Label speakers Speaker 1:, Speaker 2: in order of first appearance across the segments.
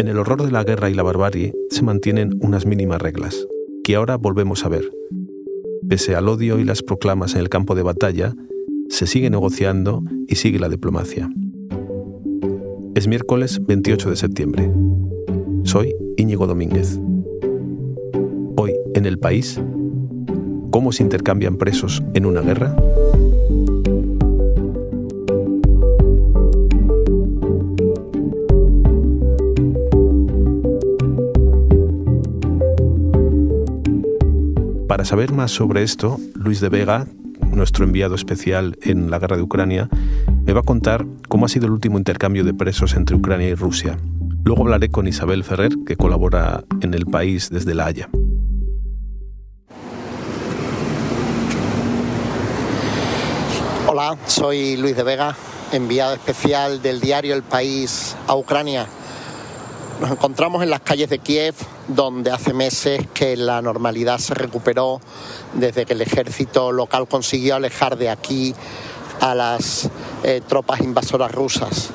Speaker 1: En el horror de la guerra y la barbarie se mantienen unas mínimas reglas, que ahora volvemos a ver. Pese al odio y las proclamas en el campo de batalla, se sigue negociando y sigue la diplomacia. Es miércoles 28 de septiembre. Soy Íñigo Domínguez. Hoy, en el país, ¿cómo se intercambian presos en una guerra? Para saber más sobre esto, Luis de Vega, nuestro enviado especial en la guerra de Ucrania, me va a contar cómo ha sido el último intercambio de presos entre Ucrania y Rusia. Luego hablaré con Isabel Ferrer, que colabora en el país desde La Haya.
Speaker 2: Hola, soy Luis de Vega, enviado especial del diario El País a Ucrania. Nos encontramos en las calles de Kiev, donde hace meses que la normalidad se recuperó desde que el ejército local consiguió alejar de aquí a las eh, tropas invasoras rusas.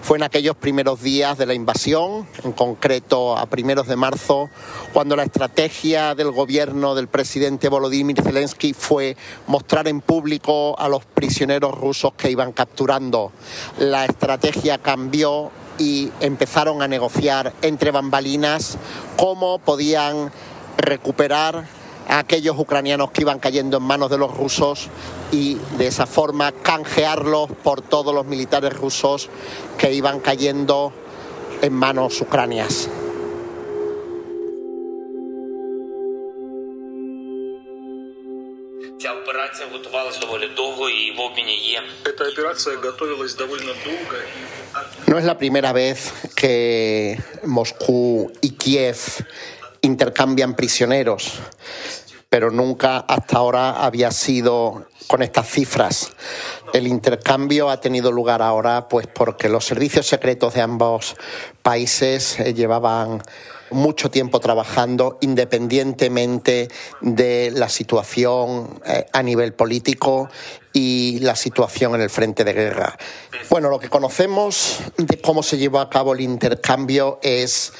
Speaker 2: Fue en aquellos primeros días de la invasión, en concreto a primeros de marzo, cuando la estrategia del gobierno del presidente Volodymyr Zelensky fue mostrar en público a los prisioneros rusos que iban capturando. La estrategia cambió y empezaron a negociar entre bambalinas cómo podían recuperar a aquellos ucranianos que iban cayendo en manos de los rusos y de esa forma canjearlos por todos los militares rusos que iban cayendo en manos ucranias. No es la primera vez que Moscú y Kiev intercambian prisioneros, pero nunca hasta ahora había sido con estas cifras. El intercambio ha tenido lugar ahora pues porque los servicios secretos de ambos países eh, llevaban mucho tiempo trabajando independientemente de la situación eh, a nivel político y la situación en el frente de guerra. Bueno, lo que conocemos de cómo se llevó a cabo el intercambio es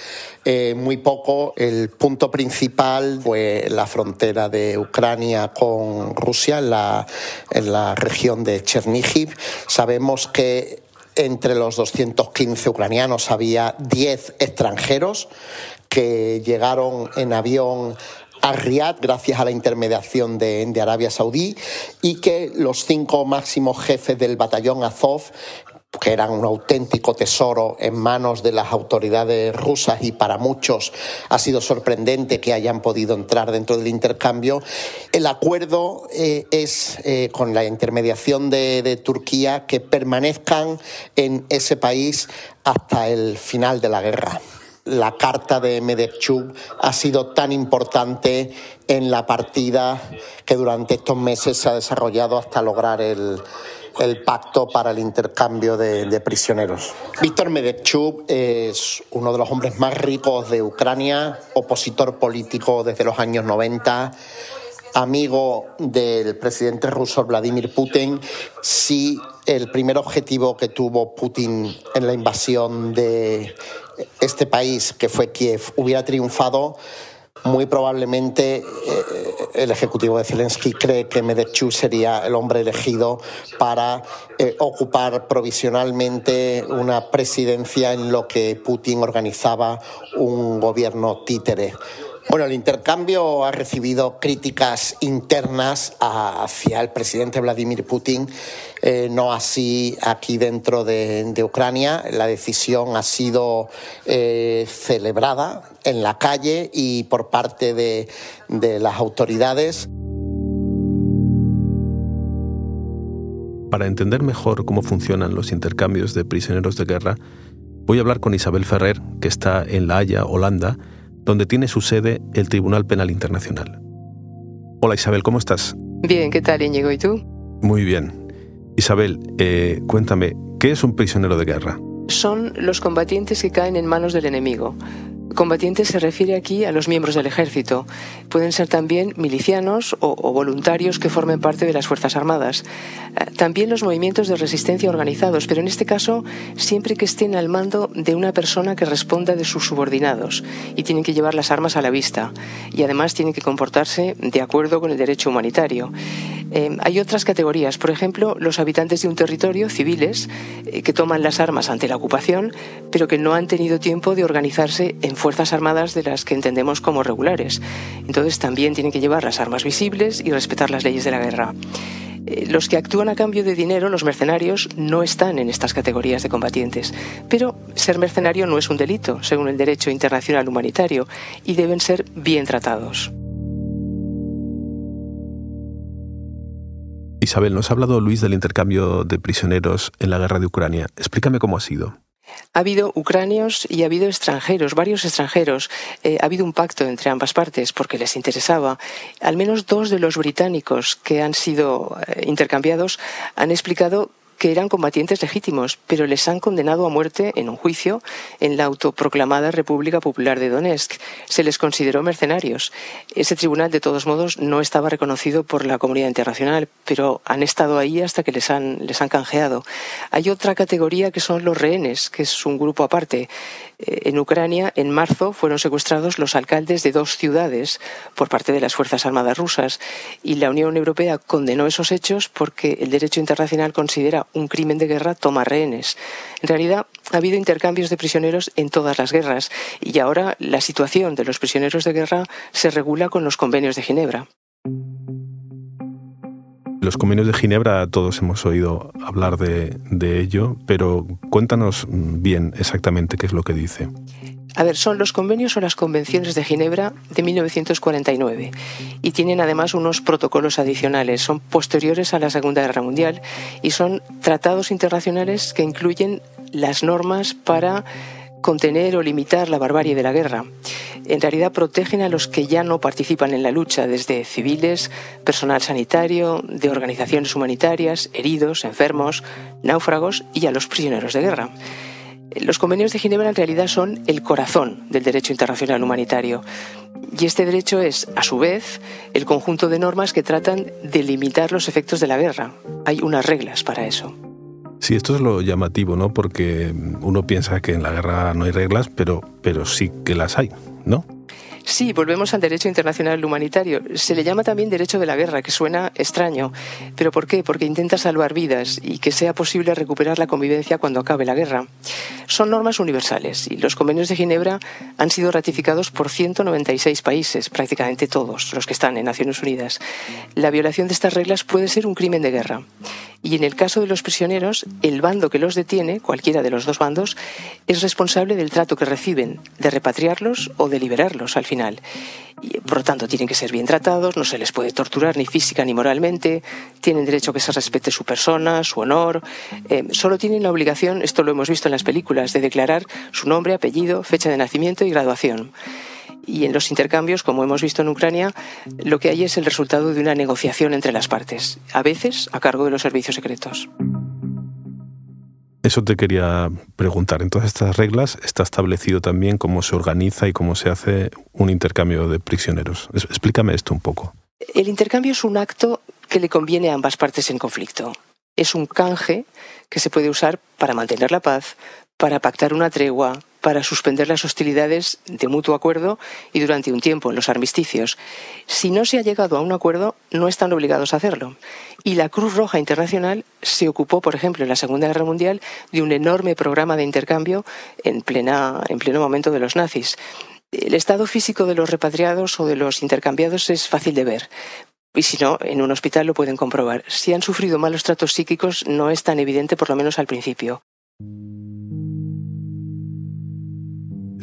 Speaker 2: eh, muy poco. El punto principal fue la frontera de Ucrania con Rusia, en la, en la región de Chernihiv. Sabemos que entre los 215 ucranianos había 10 extranjeros que llegaron en avión a Riyadh gracias a la intermediación de, Arabia Saudí y que los cinco máximos jefes del batallón Azov que eran un auténtico tesoro en manos de las autoridades rusas y para muchos ha sido sorprendente que hayan podido entrar dentro del intercambio. El acuerdo eh, es eh, con la intermediación de, de, Turquía que permanezcan en ese país hasta el final de la guerra. La carta de Medvedchuk ha sido tan importante en la partida que durante estos meses se ha desarrollado hasta lograr el, el pacto para el intercambio de, de, prisioneros. Víctor Medvedchuk es uno de los hombres más ricos de Ucrania, opositor político desde los años 90, amigo del presidente ruso Vladimir Putin. Si el primer objetivo que tuvo Putin en la invasión de este país, que fue Kiev, hubiera triunfado, muy probablemente eh, el ejecutivo de Zelensky cree que Medvedchuk sería el hombre elegido para eh, ocupar provisionalmente una presidencia en lo que Putin organizaba un gobierno títere. Bueno, el intercambio ha recibido críticas internas hacia el presidente Vladimir Putin, eh, no así aquí dentro de, Ucrania. La decisión ha sido eh, celebrada en la calle y por parte de las autoridades.
Speaker 1: Para entender mejor cómo funcionan los intercambios de prisioneros de guerra, voy a hablar con Isabel Ferrer, que está en La Haya, Holanda, donde tiene su sede el Tribunal Penal Internacional. Hola Isabel, ¿cómo estás?
Speaker 3: Bien, ¿qué tal Íñigo? ¿Y tú?
Speaker 1: Muy bien. Isabel, eh, cuéntame, ¿qué es un prisionero de guerra?
Speaker 3: Son los combatientes que caen en manos del enemigo. Combatientes se refiere aquí a los miembros del ejército. Pueden ser también milicianos o, o, voluntarios que formen parte de las Fuerzas Armadas. Eh, también los movimientos de resistencia organizados, pero en este caso siempre que estén al mando de una persona que responda de sus subordinados y tienen que llevar las armas a la vista y además tienen que comportarse de acuerdo con el derecho humanitario. Eh, hay otras categorías, por ejemplo, los habitantes de un territorio, civiles, eh, que toman las armas ante la ocupación, pero que no han tenido tiempo de organizarse en fuerzas armadas de las que entendemos como regulares. Entonces también tienen que llevar las armas visibles y respetar las leyes de la guerra. Eh, los que actúan a cambio de dinero, los mercenarios, no están en estas categorías de combatientes. Pero ser mercenario no es un delito, según el derecho internacional humanitario, y deben ser bien tratados.
Speaker 1: Isabel, nos ha hablado Luis del intercambio de prisioneros en la guerra de Ucrania. Explícame cómo ha sido.
Speaker 3: Ha habido ucranios y ha habido extranjeros, varios extranjeros. Eh, ha habido un pacto entre ambas partes porque les interesaba. Al menos dos de los británicos que han sido eh, intercambiados han explicado que eran combatientes legítimos, pero les han condenado a muerte en un juicio en la autoproclamada República Popular de Donetsk. Se les consideró mercenarios. Ese tribunal, de todos modos, no estaba reconocido por la comunidad internacional, pero han estado ahí hasta que les han, les han canjeado. Hay otra categoría que son los rehenes, que es un grupo aparte. Eh, en Ucrania, en marzo, fueron secuestrados los alcaldes de dos ciudades por parte de las Fuerzas Armadas rusas y la Unión Europea condenó esos hechos porque el derecho internacional considera un crimen de guerra tomar rehenes. En realidad, ha habido intercambios de prisioneros en todas las guerras y ahora la situación de los prisioneros de guerra se regula con los convenios de Ginebra.
Speaker 1: Los convenios de Ginebra, todos hemos oído hablar de, ello, pero cuéntanos bien exactamente qué es lo que dice.
Speaker 3: A ver, son los convenios o las convenciones de Ginebra de 1949 y tienen además unos protocolos adicionales. Son posteriores a la Segunda Guerra Mundial y son tratados internacionales que incluyen las normas para contener o limitar la barbarie de la guerra. En realidad protegen a los que ya no participan en la lucha, desde civiles, personal sanitario, de organizaciones humanitarias, heridos, enfermos, náufragos y a los prisioneros de guerra. Los convenios de Ginebra en realidad son el corazón del derecho internacional humanitario. Y este derecho es, a su vez, el conjunto de normas que tratan de limitar los efectos de la guerra. Hay unas reglas para eso.
Speaker 1: Sí, esto es lo llamativo, ¿no? Porque uno piensa que en la guerra no hay reglas, pero, pero sí que las hay, ¿no?
Speaker 3: Sí, volvemos al derecho internacional humanitario. Se le llama también derecho de la guerra, que suena extraño. ¿Pero por qué? Porque intenta salvar vidas y que sea posible recuperar la convivencia cuando acabe la guerra. Son normas universales y los convenios de Ginebra han sido ratificados por 196 países, prácticamente todos los que están en Naciones Unidas. La violación de estas reglas puede ser un crimen de guerra. Y en el caso de los prisioneros, el bando que los detiene, cualquiera de los dos bandos, es responsable del trato que reciben, de repatriarlos o de liberarlos al final. Y, por lo tanto, tienen que ser bien tratados, no se les puede torturar ni física ni moralmente, tienen derecho a que se respete su persona, su honor. Eh, solo tienen la obligación, esto lo hemos visto en las películas, de declarar su nombre, apellido, fecha de nacimiento y graduación. Y en los intercambios, como hemos visto en Ucrania, lo que hay es el resultado de una negociación entre las partes, a veces a cargo de los servicios secretos.
Speaker 1: Eso te quería preguntar. En todas estas reglas está establecido también cómo se organiza y cómo se hace un intercambio de prisioneros. Explícame esto un poco.
Speaker 3: El intercambio es un acto que le conviene a ambas partes en conflicto. Es un canje que se puede usar para mantener la paz, para pactar una tregua, para suspender las hostilidades de mutuo acuerdo y durante un tiempo en los armisticios. Si no se ha llegado a un acuerdo, no están obligados a hacerlo. Y la Cruz Roja Internacional se ocupó, por ejemplo, en la Segunda Guerra Mundial, de un enorme programa de intercambio en, en pleno momento de los nazis. El estado físico de los repatriados o de los intercambiados es fácil de ver, y si no, en un hospital lo pueden comprobar. Si han sufrido malos tratos psíquicos, no es tan evidente, por lo menos al principio.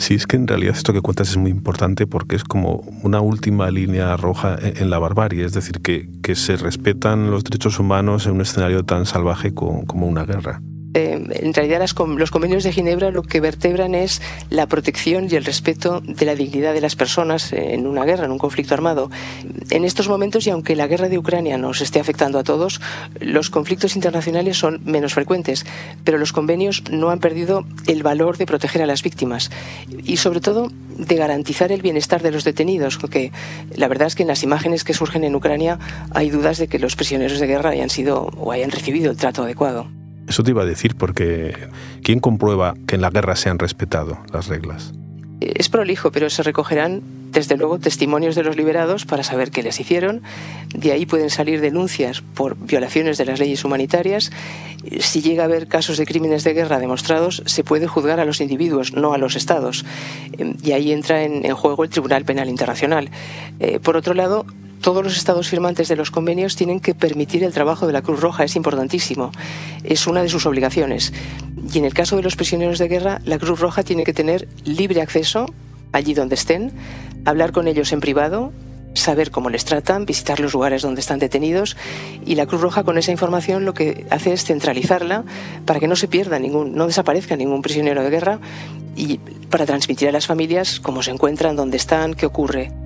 Speaker 1: Sí, es que en realidad esto que cuentas es muy importante porque es como una última línea roja en la barbarie, es decir, que, que se respetan los derechos humanos en un escenario tan salvaje como, una guerra.
Speaker 3: Eh, en realidad los convenios de Ginebra lo que vertebran es la protección y el respeto de la dignidad de las personas en una guerra, en un conflicto armado. En estos momentos, y aunque la guerra de Ucrania nos esté afectando a todos, los conflictos internacionales son menos frecuentes, pero los convenios no han perdido el valor de proteger a las víctimas y sobre todo de garantizar el bienestar de los detenidos, porque la verdad es que en las imágenes que surgen en Ucrania hay dudas de que los prisioneros de guerra hayan sido o hayan recibido el trato adecuado.
Speaker 1: Eso te iba a decir, porque ¿quién comprueba que en la guerra se han respetado las reglas?
Speaker 3: Es prolijo, pero se recogerán, desde luego, testimonios de los liberados para saber qué les hicieron. De ahí pueden salir denuncias por violaciones de las leyes humanitarias. Si llega a haber casos de crímenes de guerra demostrados, se puede juzgar a los individuos, no a los estados. Y ahí entra en, juego el Tribunal Penal Internacional. Eh, por otro lado, todos los estados firmantes de los convenios tienen que permitir el trabajo de la Cruz Roja, es importantísimo, es una de sus obligaciones. Y en el caso de los prisioneros de guerra, la Cruz Roja tiene que tener libre acceso allí donde estén, hablar con ellos en privado, saber cómo les tratan, visitar los lugares donde están detenidos y la Cruz Roja con esa información lo que hace es centralizarla para que no se pierda ningún, no desaparezca ningún prisionero de guerra y para transmitir a las familias cómo se encuentran, dónde están, qué ocurre.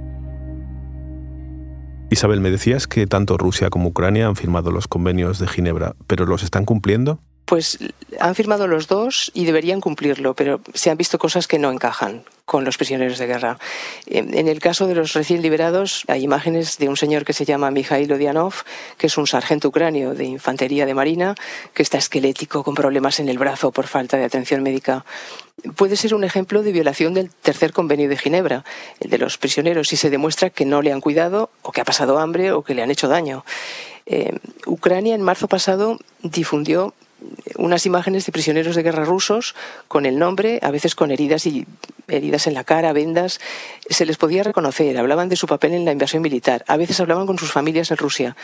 Speaker 1: Isabel, me decías que tanto Rusia como Ucrania han firmado los convenios de Ginebra, pero ¿los están cumpliendo?
Speaker 3: Pues han firmado los dos y deberían cumplirlo, pero se han visto cosas que no encajan con los prisioneros de guerra. En el caso de los recién liberados, hay imágenes de un señor que se llama Mikhail Odianov, que es un sargento ucranio de infantería de marina, que está esquelético con problemas en el brazo por falta de atención médica. Puede ser un ejemplo de violación del tercer convenio de Ginebra, el de los prisioneros, si se demuestra que no le han cuidado o que ha pasado hambre o que le han hecho daño. Eh, Ucrania en marzo pasado difundió unas imágenes de prisioneros de guerra rusos con el nombre, a veces con heridas y heridas en la cara, vendas. Se les podía reconocer, hablaban de su papel en la invasión militar, a veces hablaban con sus familias en Rusia.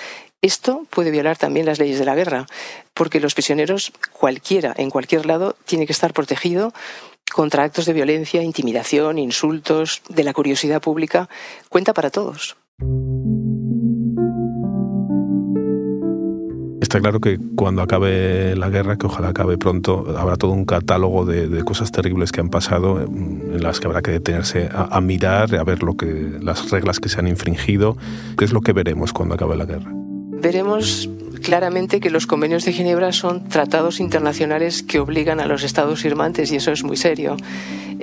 Speaker 3: Esto puede violar también las leyes de la guerra, porque los prisioneros, cualquiera, en cualquier lado, tiene que estar protegido contra actos de violencia, intimidación, insultos, de la curiosidad pública. Cuenta para todos.
Speaker 1: Está claro que cuando acabe la guerra, que ojalá acabe pronto, habrá todo un catálogo de, cosas terribles que han pasado en las que habrá que detenerse a, a mirar, a ver lo que, las reglas que se han infringido. ¿Qué es lo que veremos cuando acabe la guerra?
Speaker 3: Veremos claramente que los convenios de Ginebra son tratados internacionales que obligan a los estados firmantes y eso es muy serio.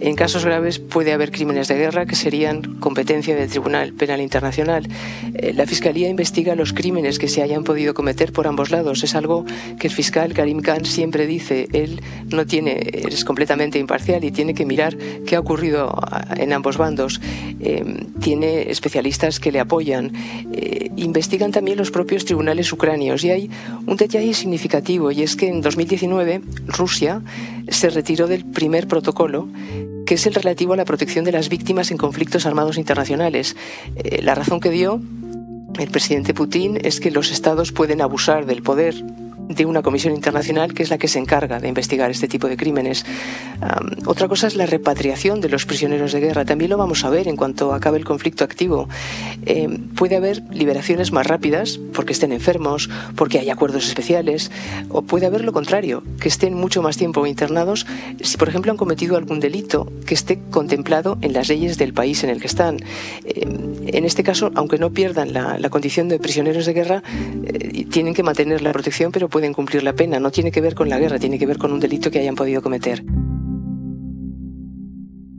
Speaker 3: En casos graves puede haber crímenes de guerra que serían competencia del Tribunal Penal Internacional. Eh, la Fiscalía investiga los crímenes que se hayan podido cometer por ambos lados. Es algo que el fiscal Karim Khan siempre dice. Él no tiene, es completamente imparcial y tiene que mirar qué ha ocurrido en ambos bandos. Eh, tiene especialistas que le apoyan. Eh, investigan también los propios tribunales ucranios. Y hay un detalle significativo y es que en 2019 Rusia se retiró del primer protocolo que es el relativo a la protección de las víctimas en conflictos armados internacionales. Eh, la razón que dio el presidente Putin es que los estados pueden abusar del poder de una comisión internacional que es la que se encarga de investigar este tipo de crímenes. otra cosa es la repatriación de los prisioneros de guerra. También lo vamos a ver en cuanto acabe el conflicto activo. Em, puede haber liberaciones más rápidas porque estén enfermos, porque hay acuerdos especiales, o puede haber lo contrario, que estén mucho más tiempo internados si, por ejemplo, han cometido algún delito que esté contemplado en las leyes del país en el que están. Em, en este caso, aunque no pierdan la, condición de prisioneros de guerra, eh, tienen que mantener la protección, pero pueden cumplir la pena. No tiene que ver con la guerra, tiene que ver con un delito que hayan podido cometer.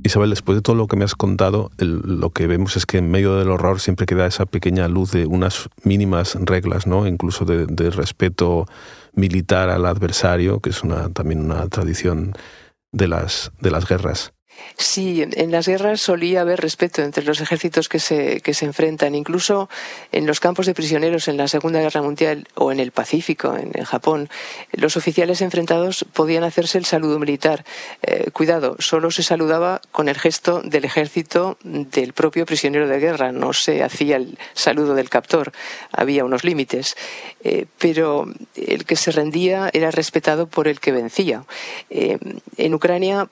Speaker 1: Isabel, después de todo lo que me has contado, lo que vemos es que en medio del horror siempre queda esa pequeña luz de unas mínimas reglas, ¿no? incluso de, de respeto militar al adversario, que es una, también una tradición de las, de las guerras.
Speaker 3: Sí, en las guerras solía haber respeto entre los ejércitos que se, que se enfrentan. Incluso en los campos de prisioneros en la Segunda Guerra Mundial o en el Pacífico, en, Japón, los oficiales enfrentados podían hacerse el saludo militar. Eh, cuidado, solo se saludaba con el gesto del ejército del propio prisionero de guerra, no se hacía el saludo del captor. Había unos límites. Eh, pero el que se rendía era respetado por el que vencía. Eh, en Ucrania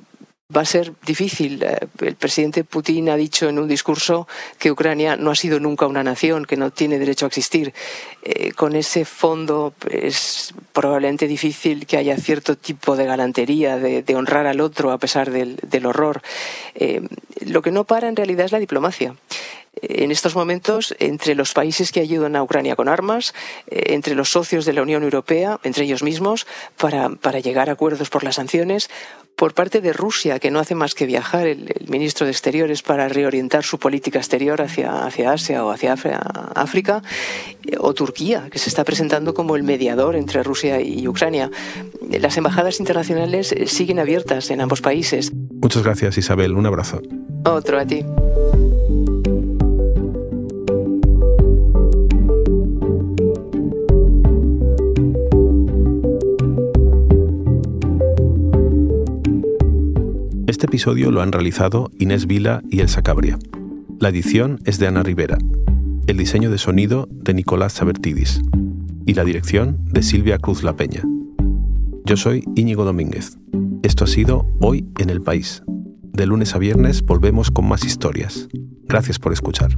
Speaker 3: Va a ser difícil. Eh, el presidente Putin ha dicho en un discurso que Ucrania no ha sido nunca una nación, que no tiene derecho a existir. Eh, con ese fondo es probablemente difícil que haya cierto tipo de galantería, de, honrar al otro a pesar del, horror. Eh, lo que no para en realidad es la diplomacia en estos momentos entre los países que ayudan a Ucrania con armas, entre los socios de la Unión Europea, entre ellos mismos, para, para llegar a acuerdos por las sanciones, por parte de Rusia, que no hace más que viajar el, ministro de Exteriores para reorientar su política exterior hacia, hacia Asia o hacia África, o Turquía, que se está presentando como el mediador entre Rusia y Ucrania. Las embajadas internacionales siguen abiertas en ambos países.
Speaker 1: Muchas gracias, Isabel. Un abrazo.
Speaker 3: Otro a ti.
Speaker 1: Este episodio lo han realizado Inés Vila y Elsa Cabria. La edición es de Ana Rivera. El diseño de sonido de Nicolás Sabertidis. Y la dirección de Silvia Cruz La Peña. Yo soy Íñigo Domínguez. Esto ha sido Hoy en el País. De lunes a viernes volvemos con más historias. Gracias por escuchar.